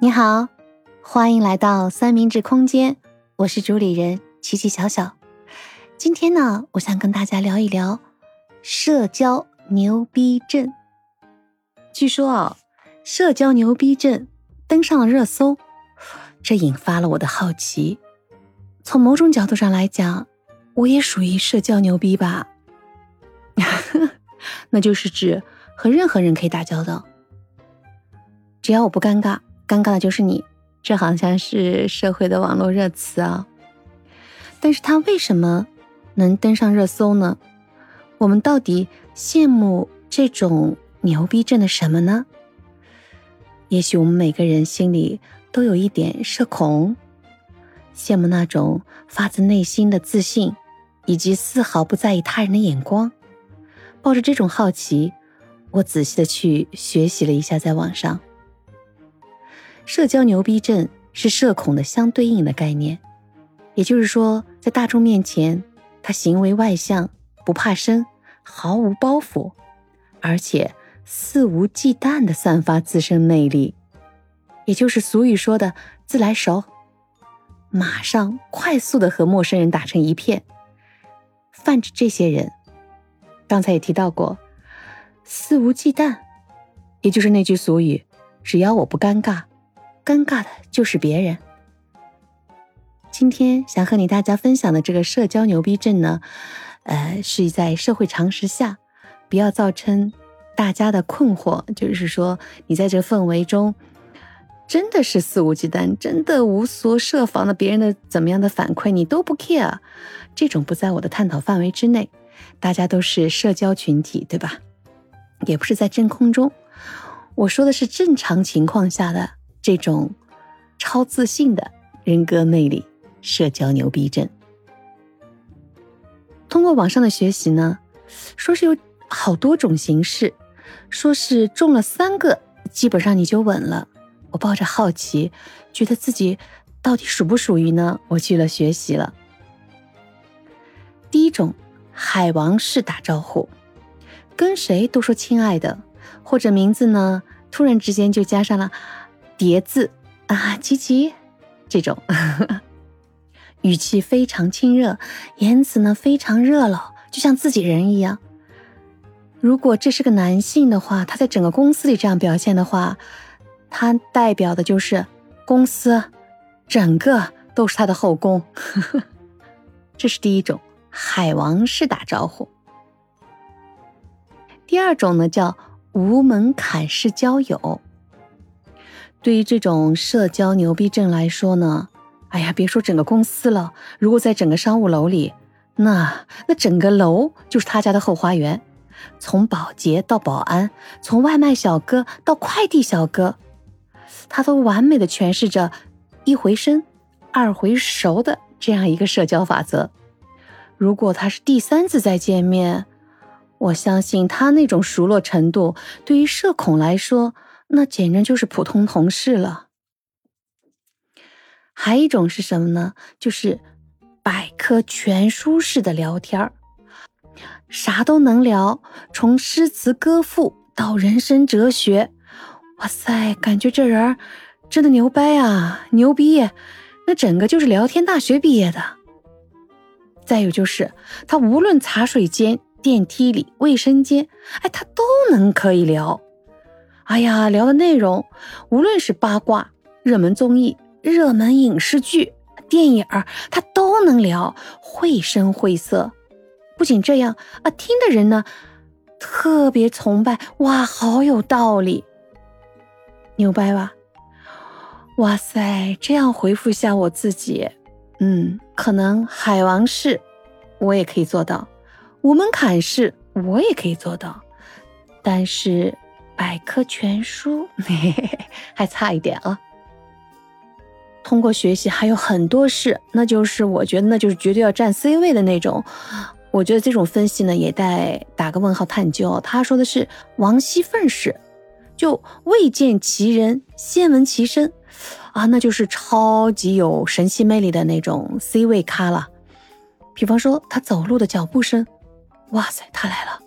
你好，欢迎来到三明治空间，我是主理人琪琪小小。今天呢，我想跟大家聊一聊社交牛逼症。据说啊，社交牛逼症登上了热搜，这引发了我的好奇。从某种角度上来讲，我也属于社交牛逼吧？那就是指和任何人可以打交道。只要我不尴尬，尴尬的就是你。这好像是社会的网络热词啊。但是它为什么能登上热搜呢？我们到底羡慕这种牛逼症的什么呢？也许我们每个人心里都有一点社恐，羡慕那种发自内心的自信，以及丝毫不在意他人的眼光。抱着这种好奇，我仔细的去学习了一下，在网上。社交牛逼症是社恐的相对应的概念，也就是说，在大众面前，他行为外向，不怕生，毫无包袱，而且肆无忌惮的散发自身魅力，也就是俗语说的自来熟，马上快速的和陌生人打成一片。泛指这些人，刚才也提到过，肆无忌惮，也就是那句俗语，只要我不尴尬。尴尬的就是别人。今天想和你大家分享的这个社交牛逼症呢，呃，是在社会常识下，不要造成大家的困惑。就是说，你在这氛围中，真的是肆无忌惮，真的无所设防的，别人的怎么样的反馈你都不 care，这种不在我的探讨范围之内。大家都是社交群体，对吧？也不是在真空中。我说的是正常情况下的。这种超自信的人格魅力，社交牛逼症。通过网上的学习呢，说是有好多种形式，说是中了三个，基本上你就稳了。我抱着好奇，觉得自己到底属不属于呢？我去了学习了。第一种，海王式打招呼，跟谁都说亲爱的，或者名字呢，突然之间就加上了。叠字啊，吉吉，这种语气非常亲热，言辞呢非常热闹，就像自己人一样。如果这是个男性的话，他在整个公司里这样表现的话，他代表的就是公司整个都是他的后宫。这是第一种海王式打招呼。第二种呢叫无门槛式交友。对于这种社交牛逼症来说呢，哎呀，别说整个公司了，如果在整个商务楼里，那那整个楼就是他家的后花园，从保洁到保安，从外卖小哥到快递小哥，他都完美的诠释着一回生，二回熟的这样一个社交法则。如果他是第三次再见面，我相信他那种熟络程度，对于社恐来说。那简直就是普通同事了。还一种是什么呢？就是百科全书式的聊天儿，啥都能聊，从诗词歌赋到人生哲学。哇塞，感觉这人真的牛掰啊，牛逼！那整个就是聊天大学毕业的。再有就是，他无论茶水间、电梯里、卫生间，哎，他都能可以聊。哎呀，聊的内容，无论是八卦、热门综艺、热门影视剧、电影儿，他都能聊，绘声绘色。不仅这样啊，听的人呢特别崇拜，哇，好有道理，牛掰吧？哇塞，这样回复一下我自己，嗯，可能海王式我也可以做到，无门槛式我也可以做到，但是。百科全书嘿嘿嘿还差一点啊！通过学习还有很多事，那就是我觉得那就是绝对要占 C 位的那种。我觉得这种分析呢也带打个问号探究。他说的是王熙凤式，就未见其人先闻其声啊，那就是超级有神奇魅力的那种 C 位咖了。比方说他走路的脚步声，哇塞，他来了。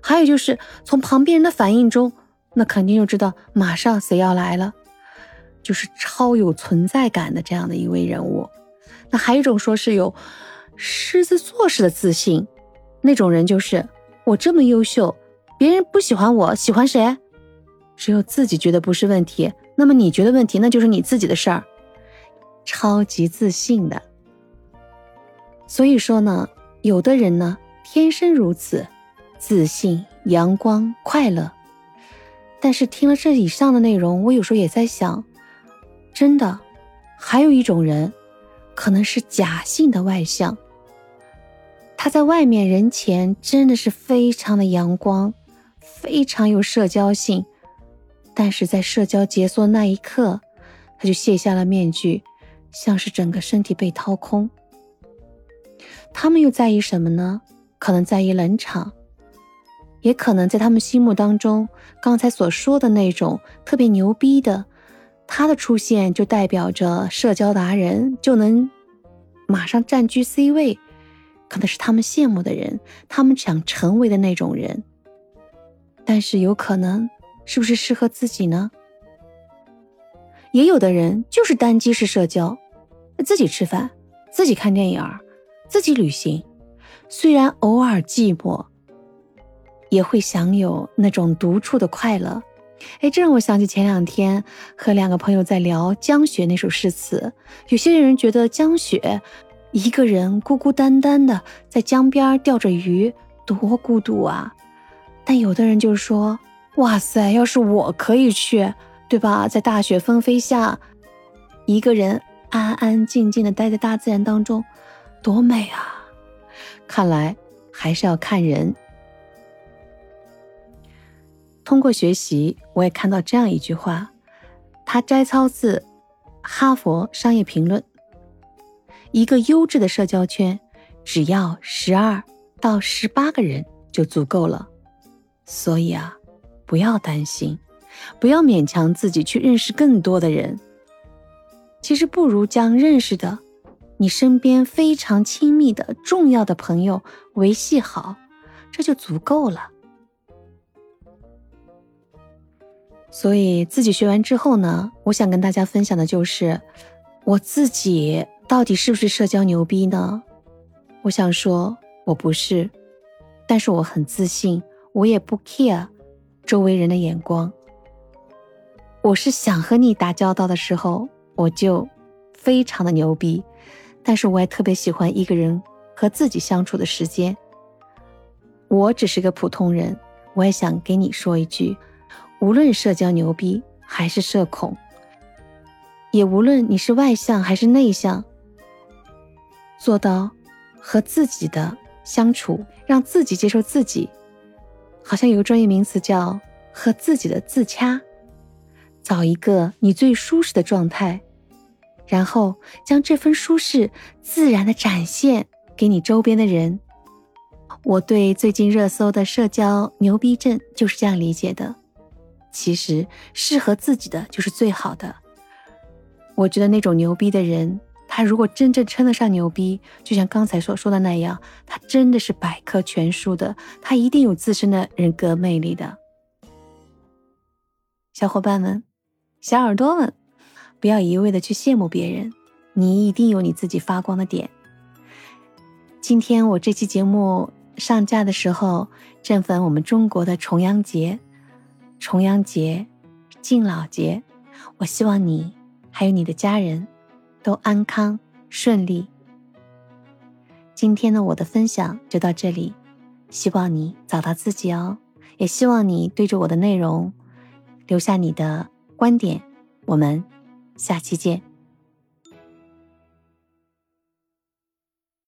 还有就是从旁边人的反应中。那肯定就知道马上谁要来了，就是超有存在感的这样的一位人物。那还有一种说是有狮子座式的自信，那种人就是我这么优秀，别人不喜欢我，喜欢谁？只有自己觉得不是问题，那么你觉得问题，那就是你自己的事儿。超级自信的。所以说呢，有的人呢天生如此，自信、阳光、快乐。但是听了这以上的内容，我有时候也在想，真的，还有一种人。可能是假性的外向，他在外面人前真的是非常的阳光，非常有社交性，但是在社交结束那一刻，他就卸下了面具，像是整个身体被掏空。他们又在意什么呢？可能在意冷场，也可能在他们心目当中，刚才所说的那种特别牛逼的。他的出现就代表着社交达人就能马上占据 C 位，可能是他们羡慕的人，他们想成为的那种人。但是有可能是不是适合自己呢？也有的人就是单机式社交，自己吃饭，自己看电影，自己旅行，虽然偶尔寂寞，也会享有那种独处的快乐。哎，这让我想起前两天和两个朋友在聊江雪那首诗词。有些人觉得江雪一个人孤孤单单的在江边钓着鱼，多孤独啊！但有的人就说：“哇塞，要是我可以去，对吧？在大雪纷飞下，一个人安安静静的待在大自然当中，多美啊！”看来还是要看人。通过学习，我也看到这样一句话，它摘抄自《哈佛商业评论》：一个优质的社交圈，只要十二到十八个人就足够了。所以啊，不要担心，不要勉强自己去认识更多的人。其实不如将认识的、你身边非常亲密的重要的朋友维系好，这就足够了。所以自己学完之后呢，我想跟大家分享的就是，我自己到底是不是社交牛逼呢？我想说，我不是，但是我很自信，我也不 care 周围人的眼光。我是想和你打交道的时候，我就非常的牛逼，但是我也特别喜欢一个人和自己相处的时间。我只是个普通人，我也想给你说一句。无论社交牛逼还是社恐，也无论你是外向还是内向，做到和自己的相处，让自己接受自己，好像有个专业名词叫和自己的自洽，找一个你最舒适的状态，然后将这份舒适自然的展现给你周边的人。我对最近热搜的社交牛逼症就是这样理解的。其实适合自己的就是最好的。我觉得那种牛逼的人，他如果真正称得上牛逼，就像刚才所说的那样，他真的是百科全书的，他一定有自身的人格魅力的。小伙伴们，小耳朵们，不要一味的去羡慕别人，你一定有你自己发光的点。今天我这期节目上架的时候，正逢我们中国的重阳节。重阳节，敬老节，我希望你还有你的家人都安康顺利。今天的，我的分享就到这里，希望你找到自己哦，也希望你对着我的内容留下你的观点。我们下期见。